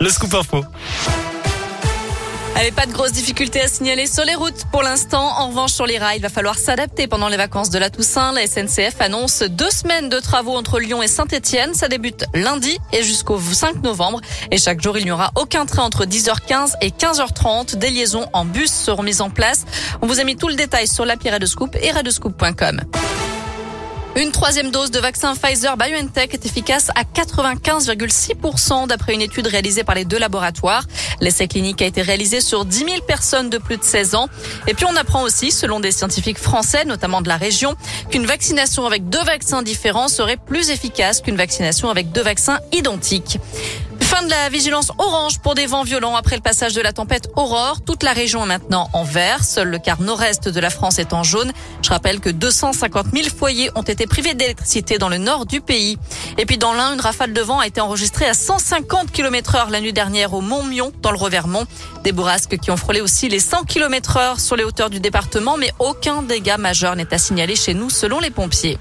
Le scoop info. Allez, pas de grosses difficultés à signaler sur les routes pour l'instant. En revanche, sur les rails, il va falloir s'adapter pendant les vacances de la Toussaint. La SNCF annonce deux semaines de travaux entre Lyon et Saint-Etienne. Ça débute lundi et jusqu'au 5 novembre. Et chaque jour, il n'y aura aucun train entre 10h15 et 15h30. Des liaisons en bus seront mises en place. On vous a mis tout le détail sur l'appli Radescoop et radescoop.com. Une troisième dose de vaccin Pfizer BioNTech est efficace à 95,6% d'après une étude réalisée par les deux laboratoires. L'essai clinique a été réalisé sur 10 000 personnes de plus de 16 ans. Et puis on apprend aussi, selon des scientifiques français, notamment de la région, qu'une vaccination avec deux vaccins différents serait plus efficace qu'une vaccination avec deux vaccins identiques. Fin de la vigilance orange pour des vents violents après le passage de la tempête Aurore. Toute la région est maintenant en vert. Seul le quart nord-est de la France est en jaune. Je rappelle que 250 000 foyers ont été privés d'électricité dans le nord du pays. Et puis dans l'Ain, une rafale de vent a été enregistrée à 150 km heure la nuit dernière au Mont-Mion dans le Revermont. Des bourrasques qui ont frôlé aussi les 100 km heure sur les hauteurs du département, mais aucun dégât majeur n'est à signaler chez nous selon les pompiers.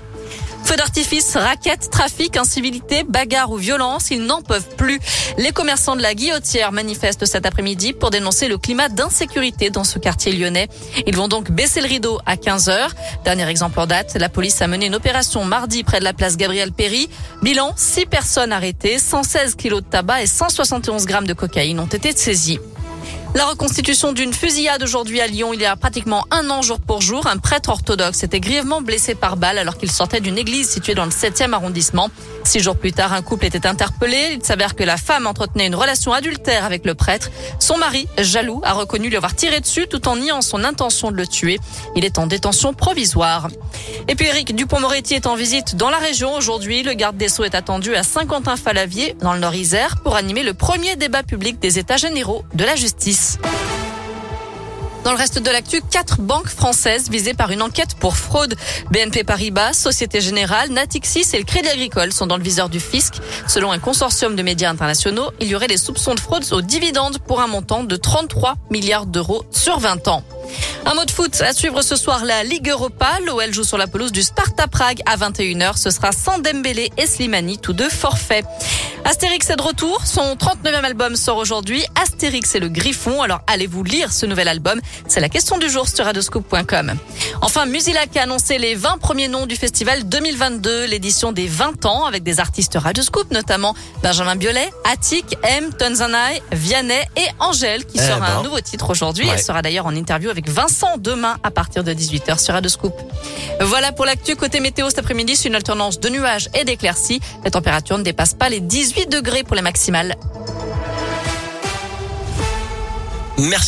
Feux d'artifice, raquettes, trafic, incivilité, bagarre ou violence, ils n'en peuvent plus. Les commerçants de la Guillotière manifestent cet après-midi pour dénoncer le climat d'insécurité dans ce quartier lyonnais. Ils vont donc baisser le rideau à 15 heures. Dernier exemple en date, la police a mené une opération mardi près de la place Gabriel Péry. Bilan, 6 personnes arrêtées, 116 kilos de tabac et 171 grammes de cocaïne ont été saisis. La reconstitution d'une fusillade aujourd'hui à Lyon il y a pratiquement un an jour pour jour. Un prêtre orthodoxe était grièvement blessé par balle alors qu'il sortait d'une église située dans le 7e arrondissement. Six jours plus tard, un couple était interpellé. Il s'avère que la femme entretenait une relation adultère avec le prêtre. Son mari, jaloux, a reconnu lui avoir tiré dessus tout en niant son intention de le tuer. Il est en détention provisoire. Et puis Eric Dupont-Moretti est en visite dans la région aujourd'hui. Le garde des Sceaux est attendu à Saint-Quentin-Falavier dans le Nord-Isère pour animer le premier débat public des États généraux de la justice. Dans le reste de l'actu, quatre banques françaises visées par une enquête pour fraude. BNP Paribas, Société Générale, Natixis et le Crédit Agricole sont dans le viseur du fisc. Selon un consortium de médias internationaux, il y aurait des soupçons de fraude aux dividendes pour un montant de 33 milliards d'euros sur 20 ans. Un mot de foot à suivre ce soir la Ligue Europa. L'OL joue sur la pelouse du Sparta Prague à 21h. Ce sera sans Dembélé et Slimani, tous deux forfaits. Astérix est de retour. Son 39e album sort aujourd'hui. Astérix et le Griffon. Alors allez-vous lire ce nouvel album? C'est la question du jour sur radoscope.com. Enfin, Musilac a annoncé les 20 premiers noms du festival 2022, l'édition des 20 ans avec des artistes Radioscope, notamment Benjamin Biolay, Attic, M, Tonzanai, Vianney et Angèle qui Eh sort un ben. nouveau titre aujourd'hui. Ouais. Elle sera d'ailleurs en interview avec Vincent demain à partir de 18h sur Radioscoop. Voilà pour l'actu côté météo cet après-midi, c'est une alternance de nuages et d'éclaircies. La température ne dépasse pas les 18 degrés pour les maximales. Merci.